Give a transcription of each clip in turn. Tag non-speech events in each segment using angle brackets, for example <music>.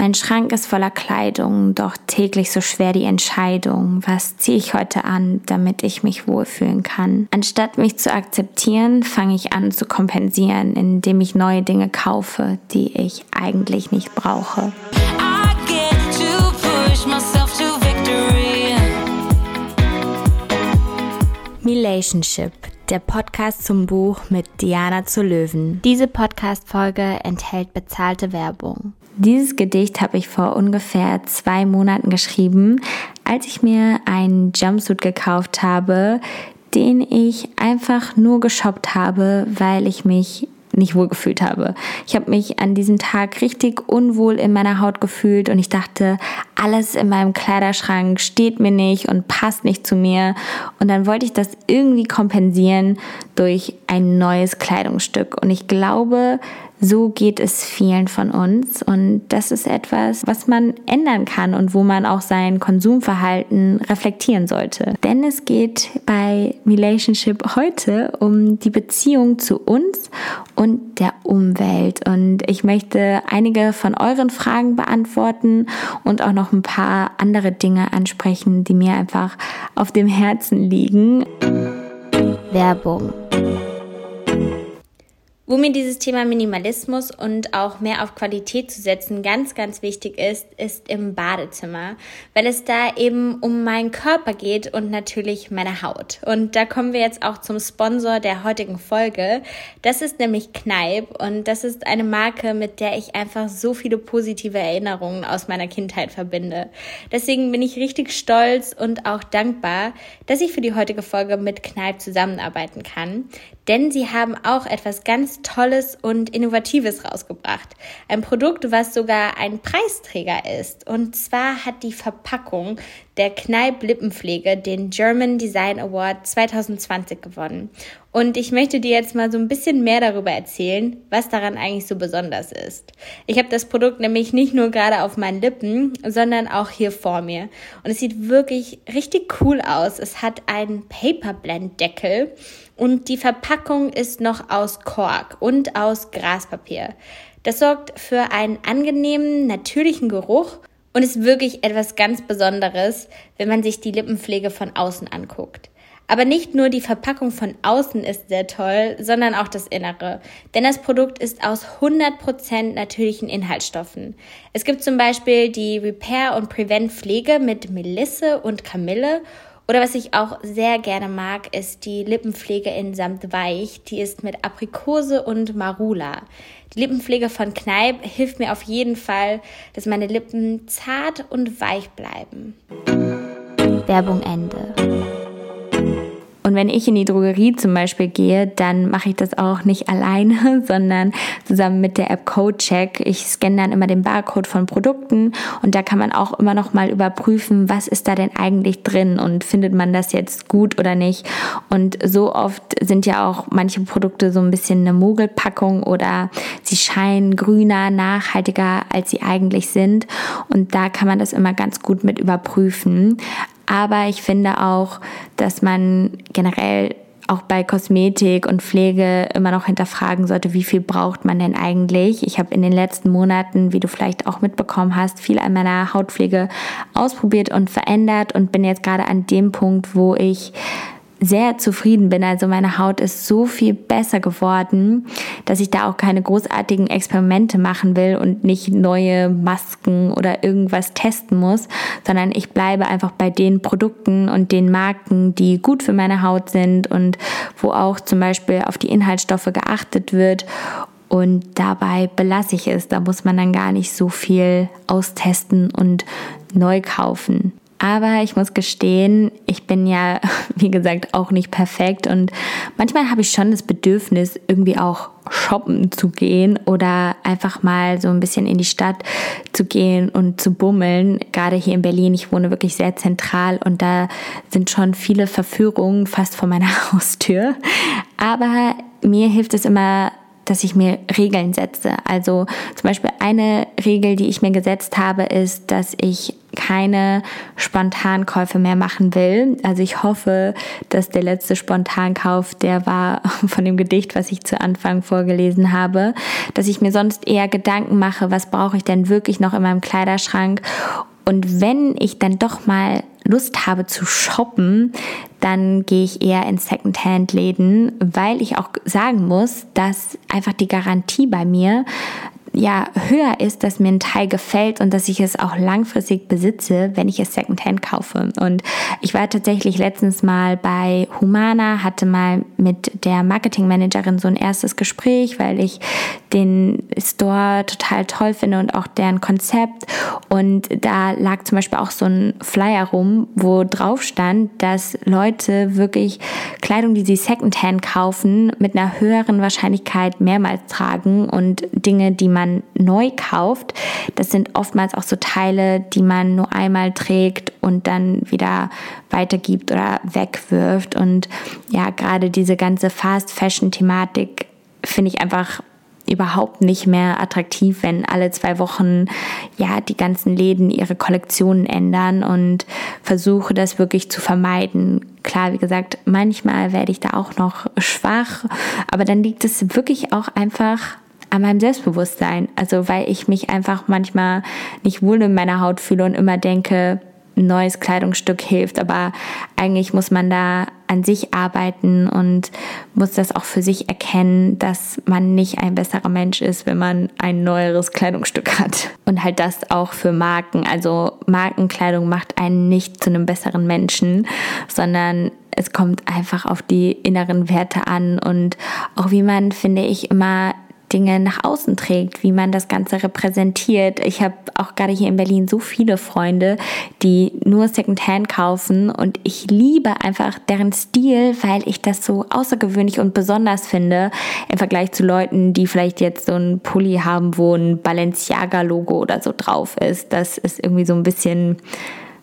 Mein Schrank ist voller Kleidung, doch täglich so schwer die Entscheidung, was ziehe ich heute an, damit ich mich wohlfühlen kann. Anstatt mich zu akzeptieren, fange ich an zu kompensieren, indem ich neue Dinge kaufe, die ich eigentlich nicht brauche. Relationship, der Podcast zum Buch mit Diana zu Löwen. Diese Podcast-Folge enthält bezahlte Werbung. Dieses Gedicht habe ich vor ungefähr zwei Monaten geschrieben, als ich mir einen Jumpsuit gekauft habe, den ich einfach nur geshoppt habe, weil ich mich nicht wohl gefühlt habe. Ich habe mich an diesem Tag richtig unwohl in meiner Haut gefühlt und ich dachte, alles in meinem Kleiderschrank steht mir nicht und passt nicht zu mir. Und dann wollte ich das irgendwie kompensieren durch ein neues Kleidungsstück. Und ich glaube, so geht es vielen von uns und das ist etwas, was man ändern kann und wo man auch sein Konsumverhalten reflektieren sollte. Denn es geht bei Relationship heute um die Beziehung zu uns und der Umwelt und ich möchte einige von euren Fragen beantworten und auch noch ein paar andere Dinge ansprechen, die mir einfach auf dem Herzen liegen. Werbung wo mir dieses Thema Minimalismus und auch mehr auf Qualität zu setzen ganz, ganz wichtig ist, ist im Badezimmer, weil es da eben um meinen Körper geht und natürlich meine Haut. Und da kommen wir jetzt auch zum Sponsor der heutigen Folge. Das ist nämlich Kneipp und das ist eine Marke, mit der ich einfach so viele positive Erinnerungen aus meiner Kindheit verbinde. Deswegen bin ich richtig stolz und auch dankbar, dass ich für die heutige Folge mit Kneipp zusammenarbeiten kann denn sie haben auch etwas ganz Tolles und Innovatives rausgebracht. Ein Produkt, was sogar ein Preisträger ist. Und zwar hat die Verpackung der Kneipp Lippenpflege den German Design Award 2020 gewonnen. Und ich möchte dir jetzt mal so ein bisschen mehr darüber erzählen, was daran eigentlich so besonders ist. Ich habe das Produkt nämlich nicht nur gerade auf meinen Lippen, sondern auch hier vor mir. Und es sieht wirklich richtig cool aus. Es hat einen Paperblend-Deckel und die Verpackung ist noch aus Kork und aus Graspapier. Das sorgt für einen angenehmen, natürlichen Geruch und ist wirklich etwas ganz Besonderes, wenn man sich die Lippenpflege von außen anguckt. Aber nicht nur die Verpackung von außen ist sehr toll, sondern auch das Innere. Denn das Produkt ist aus 100% natürlichen Inhaltsstoffen. Es gibt zum Beispiel die Repair und Prevent Pflege mit Melisse und Kamille oder was ich auch sehr gerne mag, ist die Lippenpflege in Samt Weich. Die ist mit Aprikose und Marula. Die Lippenpflege von Kneipp hilft mir auf jeden Fall, dass meine Lippen zart und weich bleiben. Werbung Ende. Und wenn ich in die Drogerie zum Beispiel gehe, dann mache ich das auch nicht alleine, <laughs> sondern zusammen mit der App CodeCheck. Ich scanne dann immer den Barcode von Produkten und da kann man auch immer noch mal überprüfen, was ist da denn eigentlich drin und findet man das jetzt gut oder nicht. Und so oft sind ja auch manche Produkte so ein bisschen eine Mogelpackung oder sie scheinen grüner, nachhaltiger, als sie eigentlich sind. Und da kann man das immer ganz gut mit überprüfen. Aber ich finde auch, dass man generell auch bei Kosmetik und Pflege immer noch hinterfragen sollte, wie viel braucht man denn eigentlich? Ich habe in den letzten Monaten, wie du vielleicht auch mitbekommen hast, viel an meiner Hautpflege ausprobiert und verändert und bin jetzt gerade an dem Punkt, wo ich sehr zufrieden bin. Also meine Haut ist so viel besser geworden, dass ich da auch keine großartigen Experimente machen will und nicht neue Masken oder irgendwas testen muss, sondern ich bleibe einfach bei den Produkten und den Marken, die gut für meine Haut sind und wo auch zum Beispiel auf die Inhaltsstoffe geachtet wird. Und dabei belasse ich es. Da muss man dann gar nicht so viel austesten und neu kaufen. Aber ich muss gestehen, ich bin ja, <laughs> wie gesagt, auch nicht perfekt und manchmal habe ich schon das Bedürfnis, irgendwie auch shoppen zu gehen oder einfach mal so ein bisschen in die Stadt zu gehen und zu bummeln. Gerade hier in Berlin, ich wohne wirklich sehr zentral und da sind schon viele Verführungen fast vor meiner <laughs> Haustür. Aber mir hilft es immer dass ich mir Regeln setze. Also zum Beispiel eine Regel, die ich mir gesetzt habe, ist, dass ich keine Spontankäufe mehr machen will. Also ich hoffe, dass der letzte Spontankauf, der war <laughs> von dem Gedicht, was ich zu Anfang vorgelesen habe, dass ich mir sonst eher Gedanken mache, was brauche ich denn wirklich noch in meinem Kleiderschrank und wenn ich dann doch mal Lust habe zu shoppen, dann gehe ich eher in Secondhand-Läden, weil ich auch sagen muss, dass einfach die Garantie bei mir ja höher ist, dass mir ein Teil gefällt und dass ich es auch langfristig besitze, wenn ich es Secondhand kaufe. Und ich war tatsächlich letztens mal bei Humana, hatte mal mit der Marketingmanagerin so ein erstes Gespräch, weil ich den Store total toll finde und auch deren Konzept. Und da lag zum Beispiel auch so ein Flyer rum, wo drauf stand, dass Leute wirklich Kleidung, die sie Secondhand kaufen, mit einer höheren Wahrscheinlichkeit mehrmals tragen und Dinge, die man man neu kauft, das sind oftmals auch so Teile, die man nur einmal trägt und dann wieder weitergibt oder wegwirft. Und ja, gerade diese ganze Fast Fashion Thematik finde ich einfach überhaupt nicht mehr attraktiv, wenn alle zwei Wochen ja die ganzen Läden ihre Kollektionen ändern und versuche das wirklich zu vermeiden. Klar, wie gesagt, manchmal werde ich da auch noch schwach, aber dann liegt es wirklich auch einfach an meinem Selbstbewusstsein. Also weil ich mich einfach manchmal nicht wohl in meiner Haut fühle und immer denke, ein neues Kleidungsstück hilft. Aber eigentlich muss man da an sich arbeiten und muss das auch für sich erkennen, dass man nicht ein besserer Mensch ist, wenn man ein neueres Kleidungsstück hat. Und halt das auch für Marken. Also Markenkleidung macht einen nicht zu einem besseren Menschen, sondern es kommt einfach auf die inneren Werte an und auch wie man, finde ich, immer Dinge nach außen trägt, wie man das Ganze repräsentiert. Ich habe auch gerade hier in Berlin so viele Freunde, die nur Secondhand kaufen und ich liebe einfach deren Stil, weil ich das so außergewöhnlich und besonders finde im Vergleich zu Leuten, die vielleicht jetzt so ein Pulli haben, wo ein Balenciaga-Logo oder so drauf ist. Das ist irgendwie so ein bisschen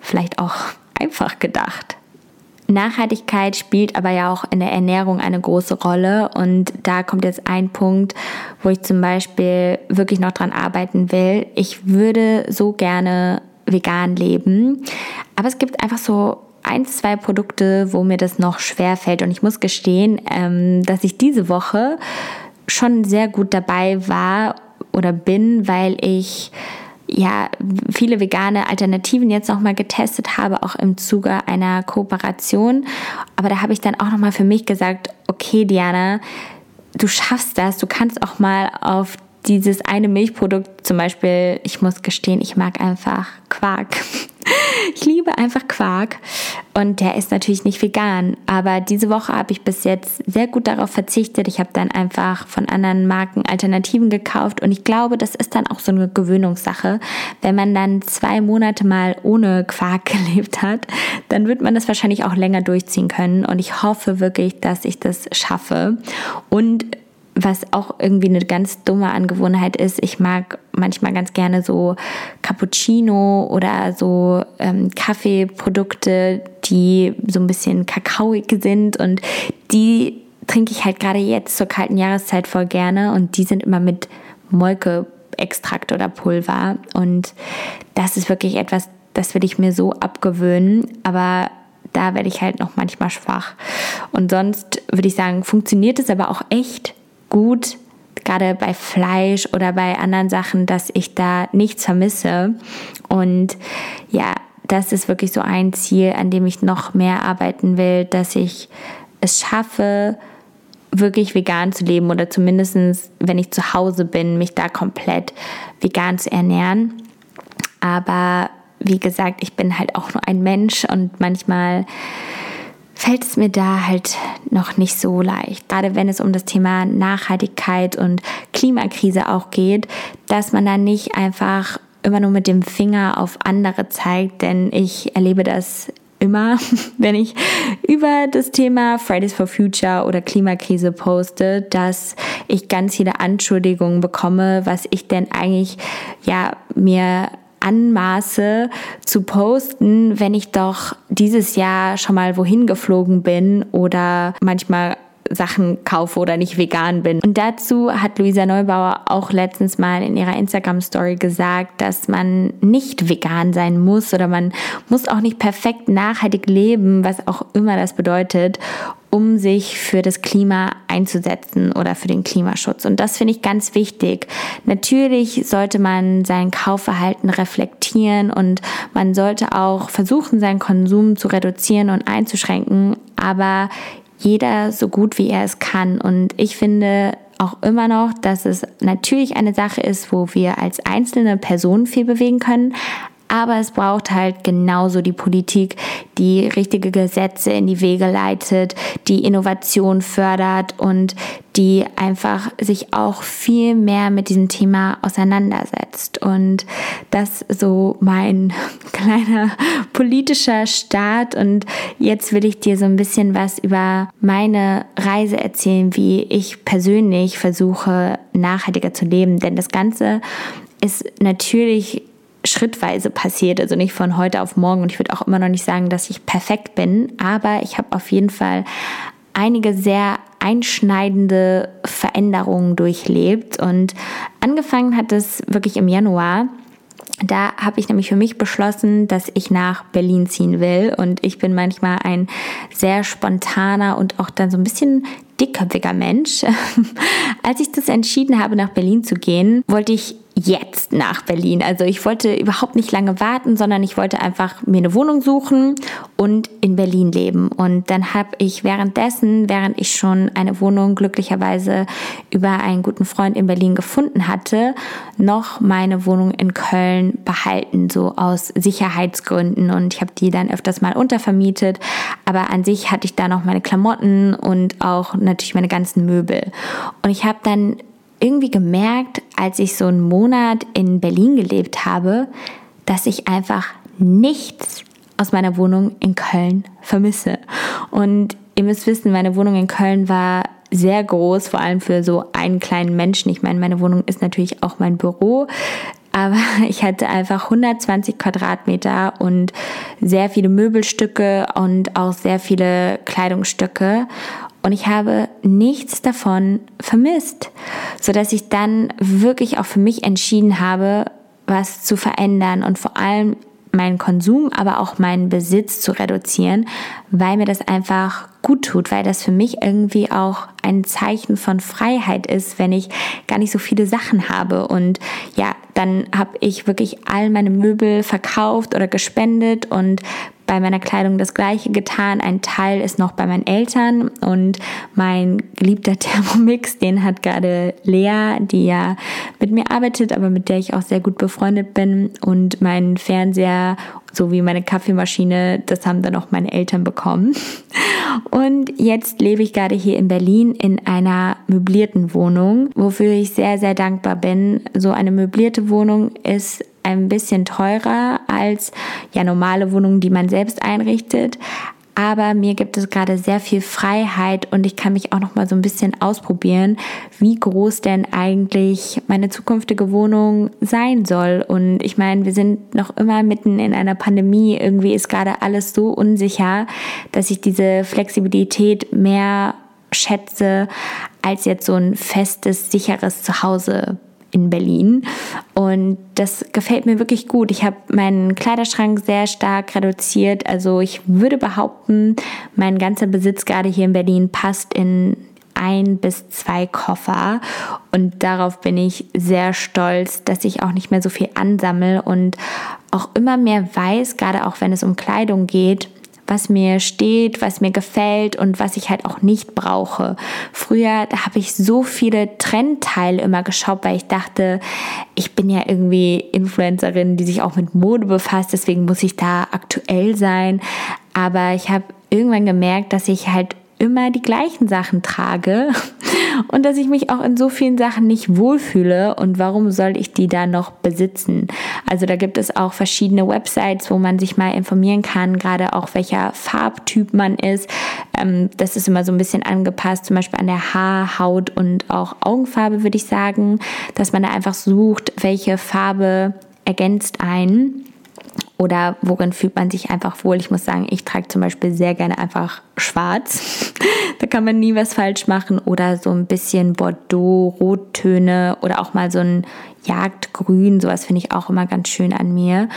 vielleicht auch einfach gedacht. Nachhaltigkeit spielt aber ja auch in der Ernährung eine große Rolle. Und da kommt jetzt ein Punkt, wo ich zum Beispiel wirklich noch dran arbeiten will. Ich würde so gerne vegan leben, aber es gibt einfach so ein, zwei Produkte, wo mir das noch schwer fällt. Und ich muss gestehen, ähm, dass ich diese Woche schon sehr gut dabei war oder bin, weil ich ja, viele vegane Alternativen jetzt nochmal getestet habe, auch im Zuge einer Kooperation. Aber da habe ich dann auch nochmal für mich gesagt, okay, Diana, du schaffst das, du kannst auch mal auf dieses eine Milchprodukt, zum Beispiel, ich muss gestehen, ich mag einfach Quark. <laughs> Ich liebe einfach Quark und der ist natürlich nicht vegan. Aber diese Woche habe ich bis jetzt sehr gut darauf verzichtet. Ich habe dann einfach von anderen Marken Alternativen gekauft und ich glaube, das ist dann auch so eine Gewöhnungssache. Wenn man dann zwei Monate mal ohne Quark <laughs> gelebt hat, dann wird man das wahrscheinlich auch länger durchziehen können. Und ich hoffe wirklich, dass ich das schaffe. Und was auch irgendwie eine ganz dumme Angewohnheit ist, ich mag manchmal ganz gerne so Cappuccino oder so ähm, Kaffeeprodukte, die so ein bisschen kakaoig sind. Und die trinke ich halt gerade jetzt zur kalten Jahreszeit voll gerne. Und die sind immer mit Molke-Extrakt oder Pulver. Und das ist wirklich etwas, das will ich mir so abgewöhnen, aber da werde ich halt noch manchmal schwach. Und sonst würde ich sagen, funktioniert es aber auch echt gut, gerade bei Fleisch oder bei anderen Sachen, dass ich da nichts vermisse. Und ja, das ist wirklich so ein Ziel, an dem ich noch mehr arbeiten will, dass ich es schaffe, wirklich vegan zu leben oder zumindest, wenn ich zu Hause bin, mich da komplett vegan zu ernähren. Aber wie gesagt, ich bin halt auch nur ein Mensch und manchmal fällt es mir da halt noch nicht so leicht. Gerade wenn es um das Thema Nachhaltigkeit und Klimakrise auch geht, dass man da nicht einfach immer nur mit dem Finger auf andere zeigt, denn ich erlebe das immer, <laughs> wenn ich über das Thema Fridays for Future oder Klimakrise poste, dass ich ganz viele Anschuldigungen bekomme, was ich denn eigentlich ja mir anmaße zu posten, wenn ich doch dieses Jahr schon mal wohin geflogen bin oder manchmal Sachen kaufe oder nicht vegan bin. Und dazu hat Luisa Neubauer auch letztens mal in ihrer Instagram-Story gesagt, dass man nicht vegan sein muss oder man muss auch nicht perfekt nachhaltig leben, was auch immer das bedeutet, um sich für das Klima einzusetzen oder für den Klimaschutz. Und das finde ich ganz wichtig. Natürlich sollte man sein Kaufverhalten reflektieren und man sollte auch versuchen, seinen Konsum zu reduzieren und einzuschränken, aber jeder so gut wie er es kann. Und ich finde, auch immer noch, dass es natürlich eine Sache ist, wo wir als einzelne Person viel bewegen können, aber es braucht halt genauso die Politik, die richtige Gesetze in die Wege leitet, die Innovation fördert und die einfach sich auch viel mehr mit diesem Thema auseinandersetzt. Und das so mein <laughs> kleiner politischer Start. Und jetzt will ich dir so ein bisschen was über meine Reise erzählen, wie ich persönlich versuche, nachhaltiger zu leben. Denn das Ganze ist natürlich schrittweise passiert, also nicht von heute auf morgen. Und ich würde auch immer noch nicht sagen, dass ich perfekt bin, aber ich habe auf jeden Fall einige sehr einschneidende Veränderungen durchlebt. Und angefangen hat es wirklich im Januar. Da habe ich nämlich für mich beschlossen, dass ich nach Berlin ziehen will. Und ich bin manchmal ein sehr spontaner und auch dann so ein bisschen dickköpfiger Mensch. <laughs> Als ich das entschieden habe, nach Berlin zu gehen, wollte ich jetzt nach Berlin. Also ich wollte überhaupt nicht lange warten, sondern ich wollte einfach mir eine Wohnung suchen und in Berlin leben. Und dann habe ich währenddessen, während ich schon eine Wohnung glücklicherweise über einen guten Freund in Berlin gefunden hatte, noch meine Wohnung in Köln behalten, so aus Sicherheitsgründen. Und ich habe die dann öfters mal untervermietet. Aber an sich hatte ich da noch meine Klamotten und auch natürlich meine ganzen Möbel. Und ich habe dann irgendwie gemerkt, als ich so einen Monat in Berlin gelebt habe, dass ich einfach nichts aus meiner Wohnung in Köln vermisse. Und ihr müsst wissen, meine Wohnung in Köln war sehr groß, vor allem für so einen kleinen Menschen. Ich meine, meine Wohnung ist natürlich auch mein Büro, aber <laughs> ich hatte einfach 120 Quadratmeter und sehr viele Möbelstücke und auch sehr viele Kleidungsstücke und ich habe nichts davon vermisst, so dass ich dann wirklich auch für mich entschieden habe, was zu verändern und vor allem meinen Konsum, aber auch meinen Besitz zu reduzieren, weil mir das einfach gut tut, weil das für mich irgendwie auch ein Zeichen von Freiheit ist, wenn ich gar nicht so viele Sachen habe. Und ja, dann habe ich wirklich all meine Möbel verkauft oder gespendet und bei meiner Kleidung das gleiche getan. Ein Teil ist noch bei meinen Eltern und mein geliebter <laughs> Thermomix, den hat gerade Lea, die ja mit mir arbeitet, aber mit der ich auch sehr gut befreundet bin. Und mein Fernseher sowie meine Kaffeemaschine, das haben dann auch meine Eltern bekommen. <laughs> Und jetzt lebe ich gerade hier in Berlin in einer möblierten Wohnung, wofür ich sehr, sehr dankbar bin. So eine möblierte Wohnung ist ein bisschen teurer als ja normale Wohnungen, die man selbst einrichtet. Aber mir gibt es gerade sehr viel Freiheit und ich kann mich auch noch mal so ein bisschen ausprobieren, wie groß denn eigentlich meine zukünftige Wohnung sein soll. Und ich meine, wir sind noch immer mitten in einer Pandemie. Irgendwie ist gerade alles so unsicher, dass ich diese Flexibilität mehr schätze als jetzt so ein festes, sicheres Zuhause in Berlin. Und das gefällt mir wirklich gut. Ich habe meinen Kleiderschrank sehr stark reduziert. Also ich würde behaupten, mein ganzer Besitz gerade hier in Berlin passt in ein bis zwei Koffer. Und darauf bin ich sehr stolz, dass ich auch nicht mehr so viel ansammle und auch immer mehr weiß, gerade auch wenn es um Kleidung geht, was mir steht, was mir gefällt und was ich halt auch nicht brauche. Früher, habe ich so viele Trendteile immer geschaut, weil ich dachte, ich bin ja irgendwie Influencerin, die sich auch mit Mode befasst, deswegen muss ich da aktuell sein. Aber ich habe irgendwann gemerkt, dass ich halt immer die gleichen Sachen trage <laughs> und dass ich mich auch in so vielen Sachen nicht wohlfühle und warum soll ich die da noch besitzen? Also da gibt es auch verschiedene Websites, wo man sich mal informieren kann, gerade auch welcher Farbtyp man ist. Ähm, das ist immer so ein bisschen angepasst, zum Beispiel an der Haar, Haut und auch Augenfarbe würde ich sagen, dass man da einfach sucht, welche Farbe ergänzt einen. Oder worin fühlt man sich einfach wohl? Ich muss sagen, ich trage zum Beispiel sehr gerne einfach schwarz. <laughs> da kann man nie was falsch machen. Oder so ein bisschen Bordeaux, Rottöne oder auch mal so ein Jagdgrün. Sowas finde ich auch immer ganz schön an mir.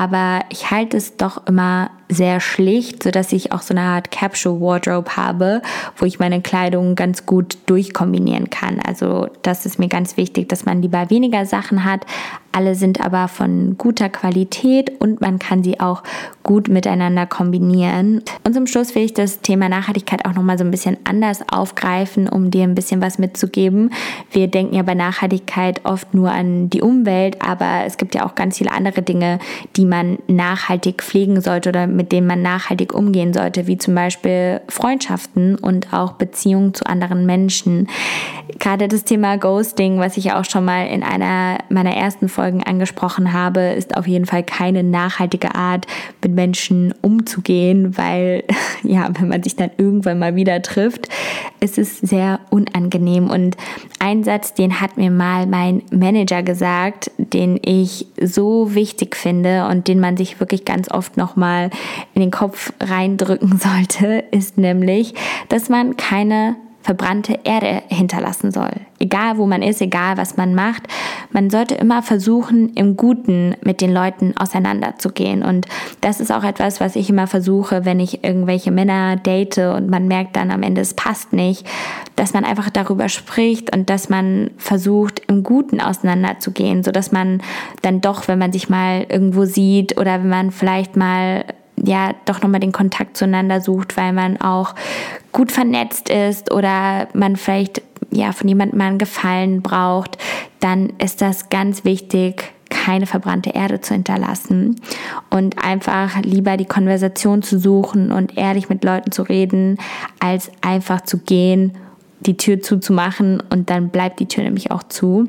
Aber ich halte es doch immer sehr schlicht, so dass ich auch so eine Art Capsule Wardrobe habe, wo ich meine Kleidung ganz gut durchkombinieren kann. Also das ist mir ganz wichtig, dass man lieber weniger Sachen hat. Alle sind aber von guter Qualität und man kann sie auch gut miteinander kombinieren. Und zum Schluss will ich das Thema Nachhaltigkeit auch nochmal so ein bisschen anders aufgreifen, um dir ein bisschen was mitzugeben. Wir denken ja bei Nachhaltigkeit oft nur an die Umwelt, aber es gibt ja auch ganz viele andere Dinge, die man nachhaltig pflegen sollte oder mit denen man nachhaltig umgehen sollte, wie zum Beispiel Freundschaften und auch Beziehungen zu anderen Menschen. Gerade das Thema Ghosting, was ich auch schon mal in einer meiner ersten Folgen angesprochen habe, ist auf jeden Fall keine nachhaltige Art, mit Menschen umzugehen, weil <laughs> ja, wenn man sich dann irgendwann mal wieder trifft, ist es sehr unangenehm. Und ein Satz, den hat mir mal mein Manager gesagt, den ich so wichtig finde und den man sich wirklich ganz oft nochmal in den Kopf reindrücken <laughs> sollte, ist nämlich, dass man keine verbrannte Erde hinterlassen soll. Egal wo man ist, egal was man macht, man sollte immer versuchen, im Guten mit den Leuten auseinanderzugehen. Und das ist auch etwas, was ich immer versuche, wenn ich irgendwelche Männer date und man merkt dann am Ende, es passt nicht, dass man einfach darüber spricht und dass man versucht, im Guten auseinanderzugehen, sodass man dann doch, wenn man sich mal irgendwo sieht oder wenn man vielleicht mal ja doch nochmal den Kontakt zueinander sucht, weil man auch gut vernetzt ist oder man vielleicht ja von jemandem einen Gefallen braucht, dann ist das ganz wichtig, keine verbrannte Erde zu hinterlassen und einfach lieber die Konversation zu suchen und ehrlich mit Leuten zu reden, als einfach zu gehen, die Tür zuzumachen und dann bleibt die Tür nämlich auch zu.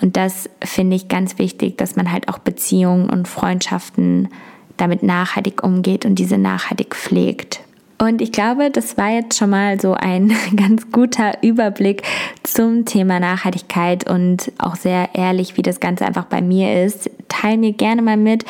Und das finde ich ganz wichtig, dass man halt auch Beziehungen und Freundschaften damit nachhaltig umgeht und diese nachhaltig pflegt. Und ich glaube, das war jetzt schon mal so ein <laughs> ganz guter Überblick zum Thema Nachhaltigkeit und auch sehr ehrlich, wie das Ganze einfach bei mir ist. Teil mir gerne mal mit,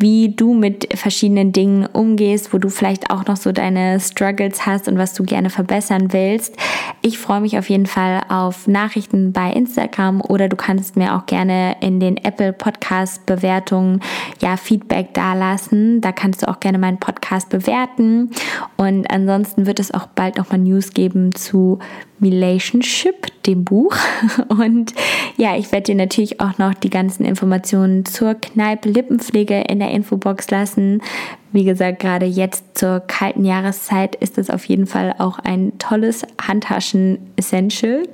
wie du mit verschiedenen Dingen umgehst, wo du vielleicht auch noch so deine Struggles hast und was du gerne verbessern willst. Ich freue mich auf jeden Fall auf Nachrichten bei Instagram oder du kannst mir auch gerne in den Apple Podcast Bewertungen ja Feedback dalassen. Da kannst du auch gerne meinen Podcast bewerten und ansonsten wird es auch bald noch mal News geben zu Relationship, dem Buch. <laughs> Und ja, ich werde dir natürlich auch noch die ganzen Informationen zur Kneipe Lippenpflege in der Infobox lassen. Wie gesagt, gerade jetzt zur kalten Jahreszeit ist es auf jeden Fall auch ein tolles Handtaschen-Essential,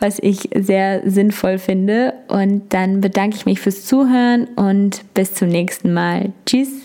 was ich sehr sinnvoll finde. Und dann bedanke ich mich fürs Zuhören und bis zum nächsten Mal. Tschüss!